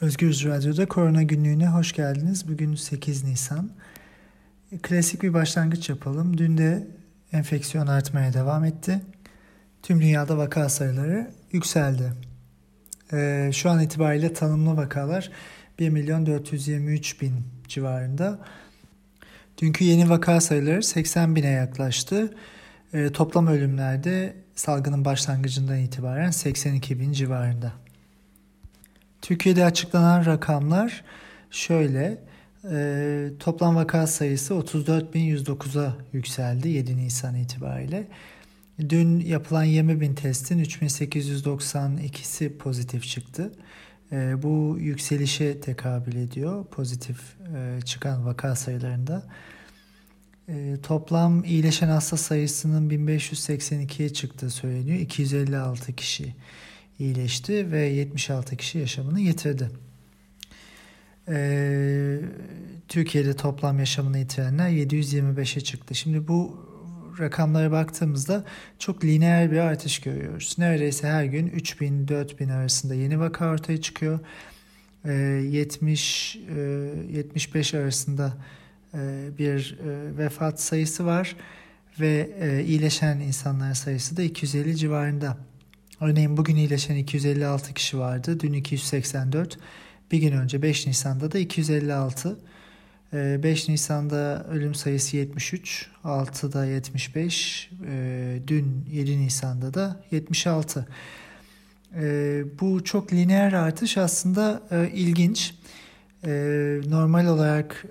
Özgürüz Radyo'da Korona Günlüğü'ne hoş geldiniz. Bugün 8 Nisan. Klasik bir başlangıç yapalım. Dün de enfeksiyon artmaya devam etti. Tüm dünyada vaka sayıları yükseldi. Ee, şu an itibariyle tanımlı vakalar 1 milyon 423 bin civarında. Dünkü yeni vaka sayıları 80 bine yaklaştı. Ee, toplam ölümlerde salgının başlangıcından itibaren 82 bin civarında. Türkiye'de açıklanan rakamlar şöyle. E, toplam vaka sayısı 34.109'a yükseldi 7 Nisan itibariyle. Dün yapılan 20.000 testin 3.892'si pozitif çıktı. E, bu yükselişe tekabül ediyor pozitif e, çıkan vaka sayılarında. E, toplam iyileşen hasta sayısının 1582'ye çıktığı söyleniyor. 256 kişi iyileşti ve 76 kişi yaşamını yitirdi. Ee, Türkiye'de toplam yaşamını yitirenler 725'e çıktı. Şimdi bu rakamlara baktığımızda çok lineer bir artış görüyoruz. Neredeyse her gün 3000-4000 arasında yeni vaka ortaya çıkıyor. Ee, 70 e, 75 arasında e, bir e, vefat sayısı var ve e, iyileşen insanlar sayısı da 250 civarında. Örneğin bugün iyileşen 256 kişi vardı. Dün 284. Bir gün önce 5 Nisan'da da 256. 5 ee, Nisan'da ölüm sayısı 73, 6'da 75, ee, dün 7 Nisan'da da 76. Ee, bu çok lineer artış aslında e, ilginç. Normal olarak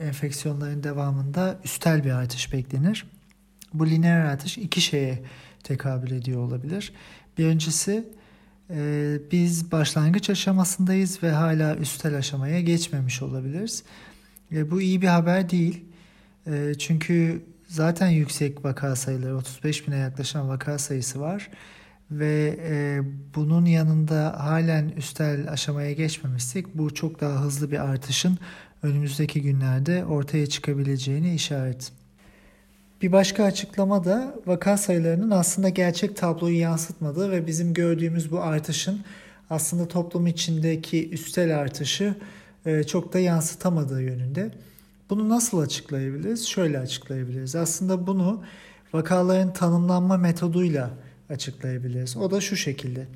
e, enfeksiyonların devamında üstel bir artış beklenir. Bu lineer artış iki şeye tekabül ediyor olabilir. Birincisi e, biz başlangıç aşamasındayız ve hala üstel aşamaya geçmemiş olabiliriz. E, bu iyi bir haber değil. E, çünkü zaten yüksek vaka sayıları 35 bine yaklaşan vaka sayısı var ve e, bunun yanında halen üstel aşamaya geçmemişsek bu çok daha hızlı bir artışın önümüzdeki günlerde ortaya çıkabileceğini işaret. Bir başka açıklama da vaka sayılarının aslında gerçek tabloyu yansıtmadığı ve bizim gördüğümüz bu artışın aslında toplum içindeki üstel artışı e, çok da yansıtamadığı yönünde. Bunu nasıl açıklayabiliriz? Şöyle açıklayabiliriz. Aslında bunu vakaların tanımlanma metoduyla açıklayabiliriz. O da şu şekilde.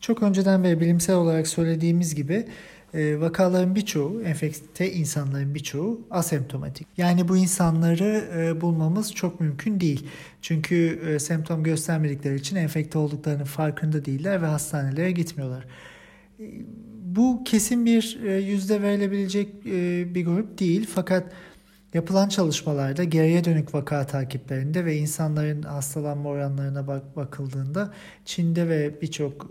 Çok önceden beri bilimsel olarak söylediğimiz gibi vakaların birçoğu, enfekte insanların birçoğu asemptomatik. Yani bu insanları e, bulmamız çok mümkün değil. Çünkü e, semptom göstermedikleri için enfekte olduklarının farkında değiller ve hastanelere gitmiyorlar. E, bu kesin bir e, yüzde verilebilecek bir grup değil fakat yapılan çalışmalarda geriye dönük vaka takiplerinde ve insanların hastalanma oranlarına bak bakıldığında Çin'de ve birçok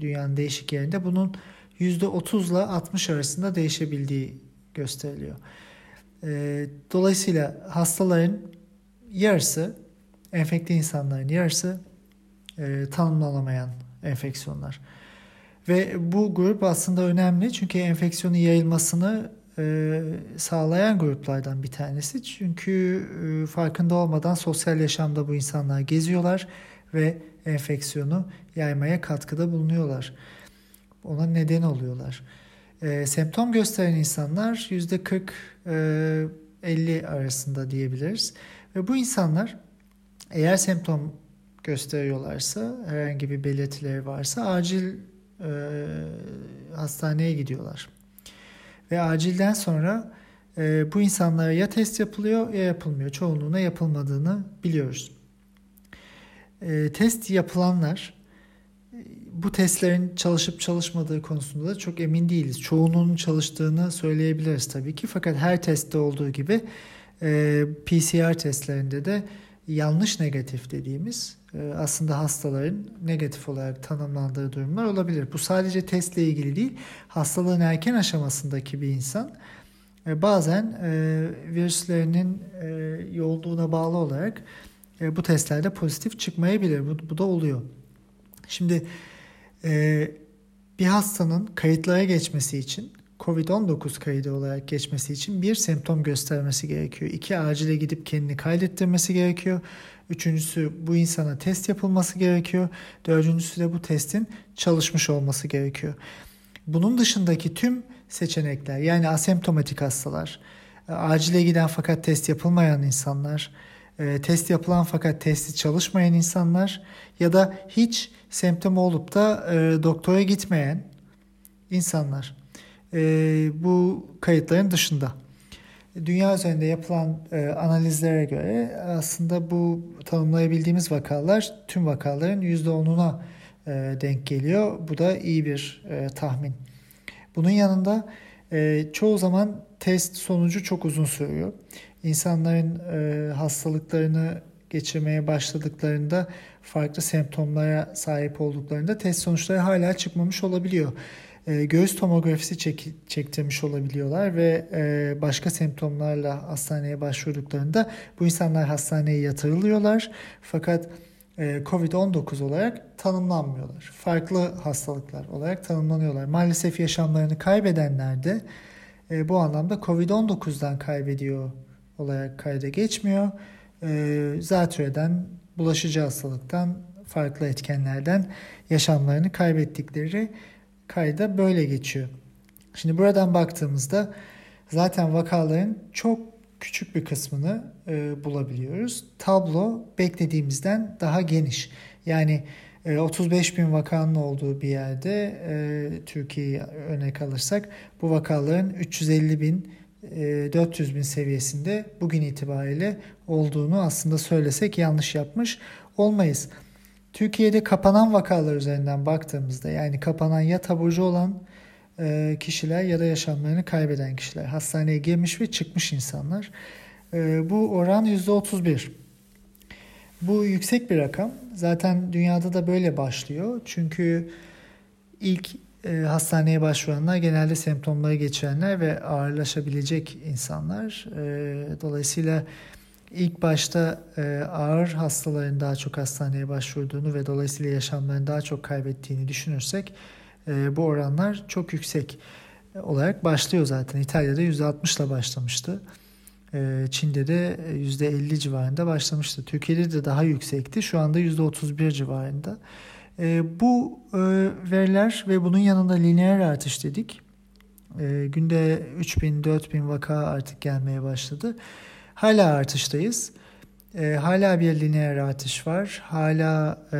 dünyanın değişik yerinde bunun %30 ile 60 arasında değişebildiği gösteriliyor. E, dolayısıyla hastaların yarısı, enfekte insanların yarısı e, tanımlanamayan enfeksiyonlar. Ve bu grup aslında önemli çünkü enfeksiyonun yayılmasını e, sağlayan gruplardan bir tanesi. Çünkü e, farkında olmadan sosyal yaşamda bu insanlar geziyorlar ve enfeksiyonu yaymaya katkıda bulunuyorlar ona neden oluyorlar. E, semptom gösteren insanlar yüzde 40 50 arasında diyebiliriz. Ve bu insanlar eğer semptom gösteriyorlarsa, herhangi bir belirtileri varsa acil e, hastaneye gidiyorlar. Ve acilden sonra e, bu insanlara ya test yapılıyor ya yapılmıyor. Çoğunluğuna yapılmadığını biliyoruz. E, test yapılanlar bu testlerin çalışıp çalışmadığı konusunda da çok emin değiliz. Çoğunun çalıştığını söyleyebiliriz tabii ki. Fakat her testte olduğu gibi e, PCR testlerinde de yanlış negatif dediğimiz e, aslında hastaların negatif olarak tanımlandığı durumlar olabilir. Bu sadece testle ilgili değil. Hastalığın erken aşamasındaki bir insan e, bazen virüslerinin yoğunluğuna bağlı olarak bu testlerde pozitif çıkmayabilir. Bu, bu da oluyor. Şimdi e, bir hastanın kayıtlara geçmesi için COVID-19 kaydı olarak geçmesi için bir semptom göstermesi gerekiyor. İki acile gidip kendini kaydettirmesi gerekiyor. Üçüncüsü bu insana test yapılması gerekiyor. Dördüncüsü de bu testin çalışmış olması gerekiyor. Bunun dışındaki tüm seçenekler yani asemptomatik hastalar, acile giden fakat test yapılmayan insanlar, e, test yapılan fakat testi çalışmayan insanlar ya da hiç semptom olup da e, doktora gitmeyen insanlar bu kayıtların dışında. Dünya üzerinde yapılan analizlere göre aslında bu tanımlayabildiğimiz vakalar tüm vakaların %10'una denk geliyor. Bu da iyi bir tahmin. Bunun yanında çoğu zaman test sonucu çok uzun sürüyor. İnsanların e, hastalıklarını geçirmeye başladıklarında farklı semptomlara sahip olduklarında test sonuçları hala çıkmamış olabiliyor. E, göğüs tomografisi çek, çektirmiş olabiliyorlar ve e, başka semptomlarla hastaneye başvurduklarında bu insanlar hastaneye yatırılıyorlar. Fakat e, COVID-19 olarak tanımlanmıyorlar. Farklı hastalıklar olarak tanımlanıyorlar. Maalesef yaşamlarını kaybedenler de e, bu anlamda Covid-19'dan kaybediyor olarak kayda geçmiyor. E, zatürreden, bulaşıcı hastalıktan, farklı etkenlerden yaşamlarını kaybettikleri kayda böyle geçiyor. Şimdi buradan baktığımızda zaten vakaların çok küçük bir kısmını e, bulabiliyoruz. Tablo beklediğimizden daha geniş. Yani 35 e, bin vakanın olduğu bir yerde e, Türkiye'yi örnek alırsak bu vakaların 350 bin 400 e, bin seviyesinde bugün itibariyle olduğunu aslında söylesek yanlış yapmış olmayız. Türkiye'de kapanan vakalar üzerinden baktığımızda yani kapanan ya taburcu olan kişiler ya da yaşamlarını kaybeden kişiler hastaneye girmiş ve çıkmış insanlar. Bu oran %31. Bu yüksek bir rakam. Zaten dünyada da böyle başlıyor. Çünkü ilk e, hastaneye başvuranlar genelde semptomları geçirenler ve ağırlaşabilecek insanlar. E, dolayısıyla ilk başta e, ağır hastaların daha çok hastaneye başvurduğunu ve dolayısıyla yaşamlarını daha çok kaybettiğini düşünürsek e, bu oranlar çok yüksek olarak başlıyor zaten. İtalya'da %60 ile başlamıştı. Ee, Çin'de de %50 civarında başlamıştı. Türkiye'de de daha yüksekti. Şu anda %31 civarında. Ee, bu e, veriler ve bunun yanında lineer artış dedik. Ee, günde 3000-4000 vaka artık gelmeye başladı. Hala artıştayız. Hala bir lineer artış var. Hala e,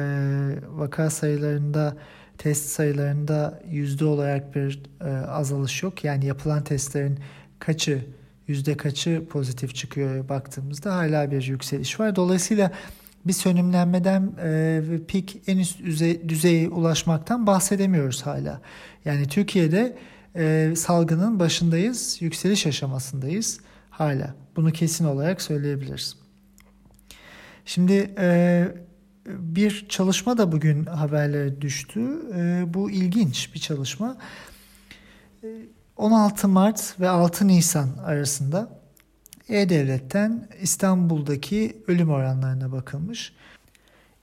vaka sayılarında test sayılarında yüzde olarak bir e, azalış yok. Yani yapılan testlerin kaçı yüzde kaçı pozitif çıkıyor baktığımızda hala bir yükseliş var. Dolayısıyla bir sönümlenmeden e, pik en üst düzey, düzeye ulaşmaktan bahsedemiyoruz hala. Yani Türkiye'de e, salgının başındayız, yükseliş aşamasındayız hala. Bunu kesin olarak söyleyebiliriz. Şimdi e, bir çalışma da bugün haberlere düştü. E, bu ilginç bir çalışma. E, 16 Mart ve 6 Nisan arasında E-Devlet'ten İstanbul'daki ölüm oranlarına bakılmış.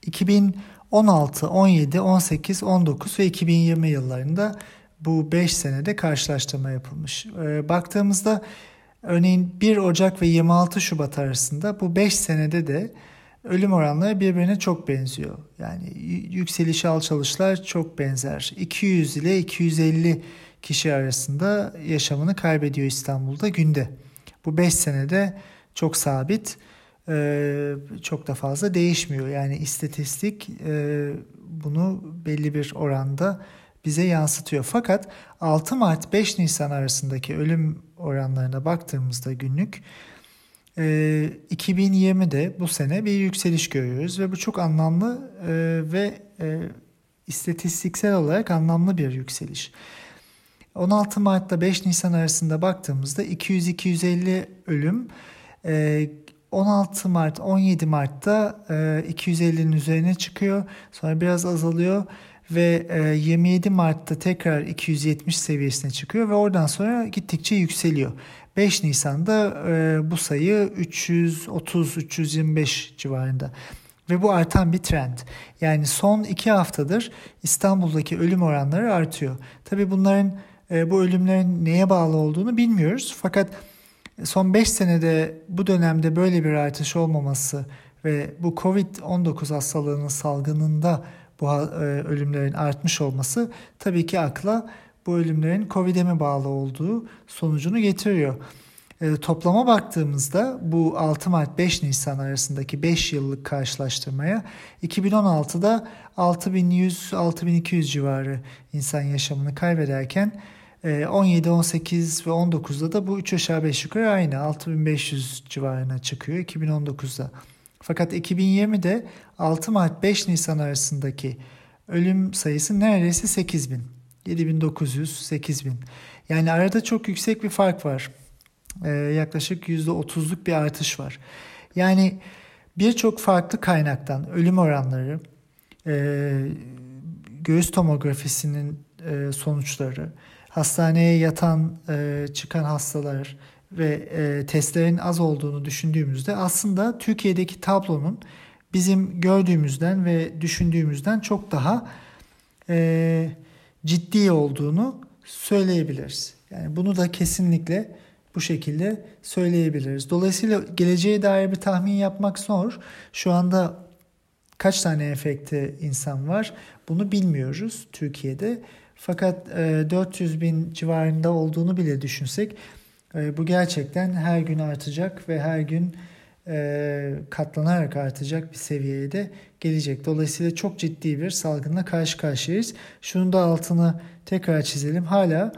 2016, 17, 18, 19 ve 2020 yıllarında bu 5 senede karşılaştırma yapılmış. Ee, baktığımızda örneğin 1 Ocak ve 26 Şubat arasında bu 5 senede de ölüm oranları birbirine çok benziyor. Yani yükseliş alçalışlar çok benzer. 200 ile 250 kişi arasında yaşamını kaybediyor İstanbul'da günde. Bu 5 senede çok sabit, e, çok da fazla değişmiyor. Yani istatistik e, bunu belli bir oranda bize yansıtıyor. Fakat 6 Mart 5 Nisan arasındaki ölüm oranlarına baktığımızda günlük 2020'de e, bu sene bir yükseliş görüyoruz ve bu çok anlamlı ve istatistiksel olarak anlamlı bir yükseliş. 16 Mart'ta 5 Nisan arasında baktığımızda 200-250 ölüm. 16 ee, Mart 17 Mart'ta 250'nin e, üzerine çıkıyor. Sonra biraz azalıyor ve 27 e, Mart'ta tekrar 270 seviyesine çıkıyor ve oradan sonra gittikçe yükseliyor. 5 Nisan'da e, bu sayı 330-325 civarında ve bu artan bir trend. Yani son iki haftadır İstanbul'daki ölüm oranları artıyor. Tabii bunların e, bu ölümlerin neye bağlı olduğunu bilmiyoruz. Fakat son 5 senede bu dönemde böyle bir artış olmaması ve bu Covid-19 hastalığının salgınında bu e, ölümlerin artmış olması tabii ki akla bu ölümlerin Covid'e mi bağlı olduğu sonucunu getiriyor. E, toplama baktığımızda bu 6 Mart 5 Nisan arasındaki 5 yıllık karşılaştırmaya 2016'da 6100-6200 civarı insan yaşamını kaybederken 17, 18 ve 19'da da bu 3 aşağı 5 yukarı aynı 6500 civarına çıkıyor 2019'da. Fakat 2020'de 6 Mart 5 Nisan arasındaki ölüm sayısı neredeyse 8000. 7900, 8000. Yani arada çok yüksek bir fark var. Ee, yaklaşık %30'luk bir artış var. Yani birçok farklı kaynaktan ölüm oranları, e, göğüs tomografisinin e, sonuçları, hastaneye yatan e, çıkan hastalar ve testlerin az olduğunu düşündüğümüzde aslında Türkiye'deki tablonun bizim gördüğümüzden ve düşündüğümüzden çok daha ciddi olduğunu söyleyebiliriz. Yani bunu da kesinlikle bu şekilde söyleyebiliriz. Dolayısıyla geleceğe dair bir tahmin yapmak zor. Şu anda kaç tane enfekte insan var bunu bilmiyoruz Türkiye'de. Fakat 400 e, bin civarında olduğunu bile düşünsek e, bu gerçekten her gün artacak ve her gün e, katlanarak artacak bir seviyeye de gelecek. Dolayısıyla çok ciddi bir salgınla karşı karşıyayız. Şunun da altını tekrar çizelim. Hala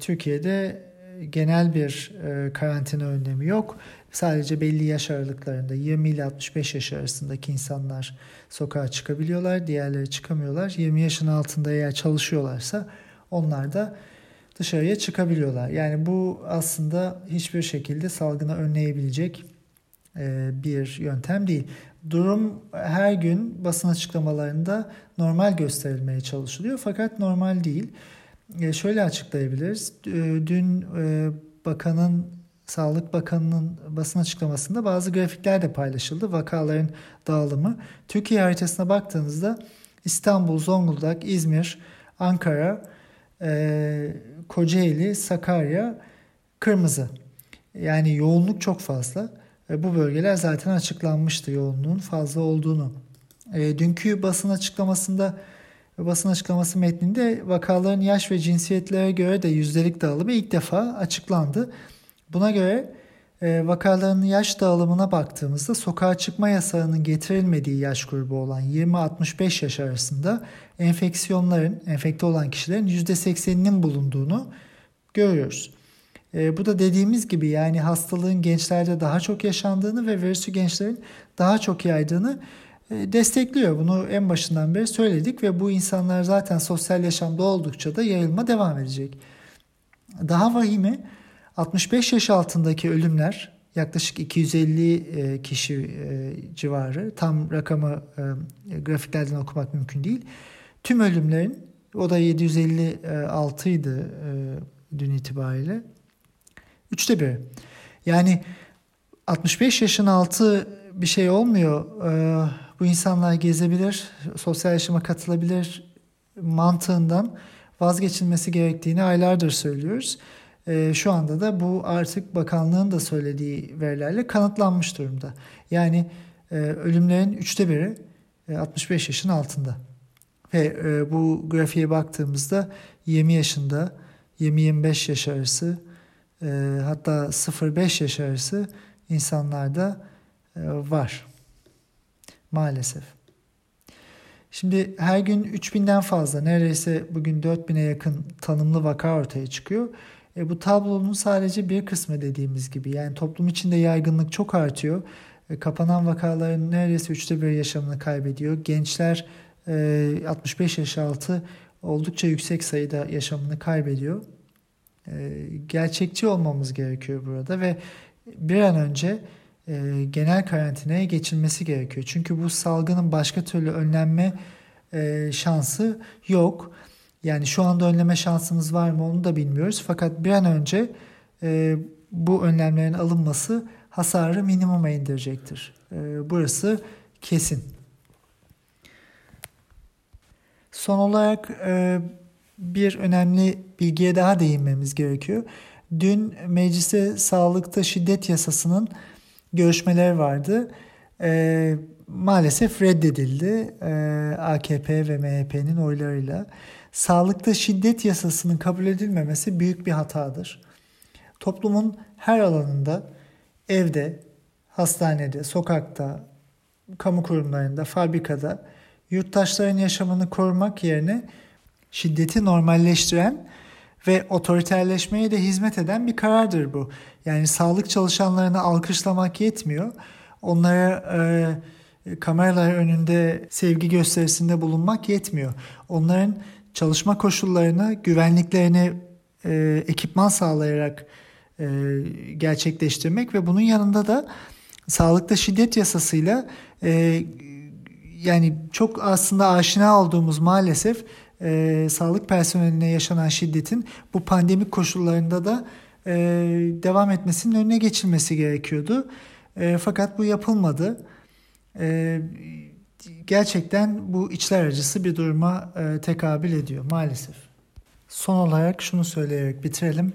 Türkiye'de genel bir karantina önlemi yok. Sadece belli yaş aralıklarında 20 ile 65 yaş arasındaki insanlar sokağa çıkabiliyorlar. Diğerleri çıkamıyorlar. 20 yaşın altında eğer çalışıyorlarsa onlar da dışarıya çıkabiliyorlar. Yani bu aslında hiçbir şekilde salgını önleyebilecek e, bir yöntem değil. Durum her gün basın açıklamalarında normal gösterilmeye çalışılıyor fakat normal değil. E, şöyle açıklayabiliriz. E, dün bakanın Sağlık Bakanı'nın basın açıklamasında bazı grafikler de paylaşıldı. Vakaların dağılımı. Türkiye haritasına baktığınızda İstanbul, Zonguldak, İzmir, Ankara, e, Kocaeli, Sakarya kırmızı. Yani yoğunluk çok fazla. E, bu bölgeler zaten açıklanmıştı yoğunluğun fazla olduğunu. E, dünkü basın açıklamasında basın açıklaması metninde vakaların yaş ve cinsiyetlere göre de yüzdelik dağılımı ilk defa açıklandı. Buna göre e, vakaların yaş dağılımına baktığımızda sokağa çıkma yasağının getirilmediği yaş grubu olan 20-65 yaş arasında enfeksiyonların, enfekte olan kişilerin %80'inin bulunduğunu görüyoruz. E, bu da dediğimiz gibi yani hastalığın gençlerde daha çok yaşandığını ve virüsü gençlerin daha çok yaydığını destekliyor. Bunu en başından beri söyledik ve bu insanlar zaten sosyal yaşamda oldukça da yayılma devam edecek. Daha vahimi 65 yaş altındaki ölümler yaklaşık 250 e, kişi e, civarı. Tam rakamı e, grafiklerden okumak mümkün değil. Tüm ölümlerin o da 756 idi dün itibariyle. Üçte bir. Yani 65 yaşın altı bir şey olmuyor. Bu insanlar gezebilir, sosyal yaşama katılabilir mantığından vazgeçilmesi gerektiğini aylardır söylüyoruz. E, şu anda da bu artık bakanlığın da söylediği verilerle kanıtlanmış durumda. Yani e, ölümlerin üçte biri e, 65 yaşın altında. Ve e, bu grafiğe baktığımızda 20 yaşında, 20-25 yaş arası e, hatta 0-5 yaş arası insanlarda e, var. Maalesef. Şimdi her gün 3000'den fazla neredeyse bugün 4000'e yakın tanımlı vaka ortaya çıkıyor. E, bu tablonun sadece bir kısmı dediğimiz gibi. Yani toplum içinde yaygınlık çok artıyor. E, kapanan vakaların neredeyse üçte bir yaşamını kaybediyor. Gençler e, 65 yaş altı oldukça yüksek sayıda yaşamını kaybediyor. E, gerçekçi olmamız gerekiyor burada ve bir an önce e, genel karantinaya geçilmesi gerekiyor. Çünkü bu salgının başka türlü önlenme e, şansı yok. Yani şu anda önleme şansımız var mı onu da bilmiyoruz. Fakat bir an önce e, bu önlemlerin alınması hasarı minimuma indirecektir. E, burası kesin. Son olarak e, bir önemli bilgiye daha değinmemiz gerekiyor. Dün mecliste sağlıkta şiddet yasasının görüşmeleri vardı. E, maalesef reddedildi e, AKP ve MHP'nin oylarıyla. sağlıkta şiddet yasasının kabul edilmemesi büyük bir hatadır. Toplumun her alanında, evde, hastanede, sokakta, kamu kurumlarında, fabrikada yurttaşların yaşamını korumak yerine şiddeti normalleştiren ve otoriterleşmeye de hizmet eden bir karardır bu. Yani sağlık çalışanlarını alkışlamak yetmiyor. Onlara e, kameralar önünde sevgi gösterisinde bulunmak yetmiyor. Onların çalışma koşullarını, güvenliklerini e, ekipman sağlayarak e, gerçekleştirmek ve bunun yanında da sağlıkta şiddet yasasıyla e, yani çok aslında aşina olduğumuz maalesef e, sağlık personeline yaşanan şiddetin bu pandemik koşullarında da e, devam etmesinin önüne geçilmesi gerekiyordu. E, fakat bu yapılmadı. E, gerçekten bu içler acısı bir duruma e, tekabül ediyor maalesef. Son olarak şunu söyleyerek bitirelim.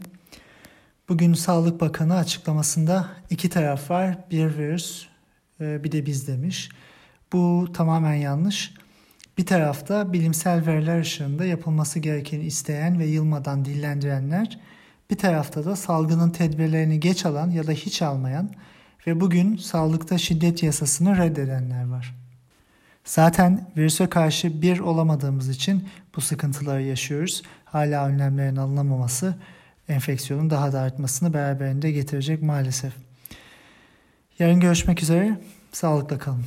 Bugün Sağlık Bakanı açıklamasında iki taraf var. Bir virüs e, bir de biz demiş. Bu tamamen yanlış. Bir tarafta bilimsel veriler ışığında yapılması gerekeni isteyen ve yılmadan dillendirenler, bir tarafta da salgının tedbirlerini geç alan ya da hiç almayan ve bugün sağlıkta şiddet yasasını reddedenler var. Zaten virüse karşı bir olamadığımız için bu sıkıntıları yaşıyoruz. Hala önlemlerin alınamaması enfeksiyonun daha da artmasını beraberinde getirecek maalesef. Yarın görüşmek üzere. Sağlıkla kalın.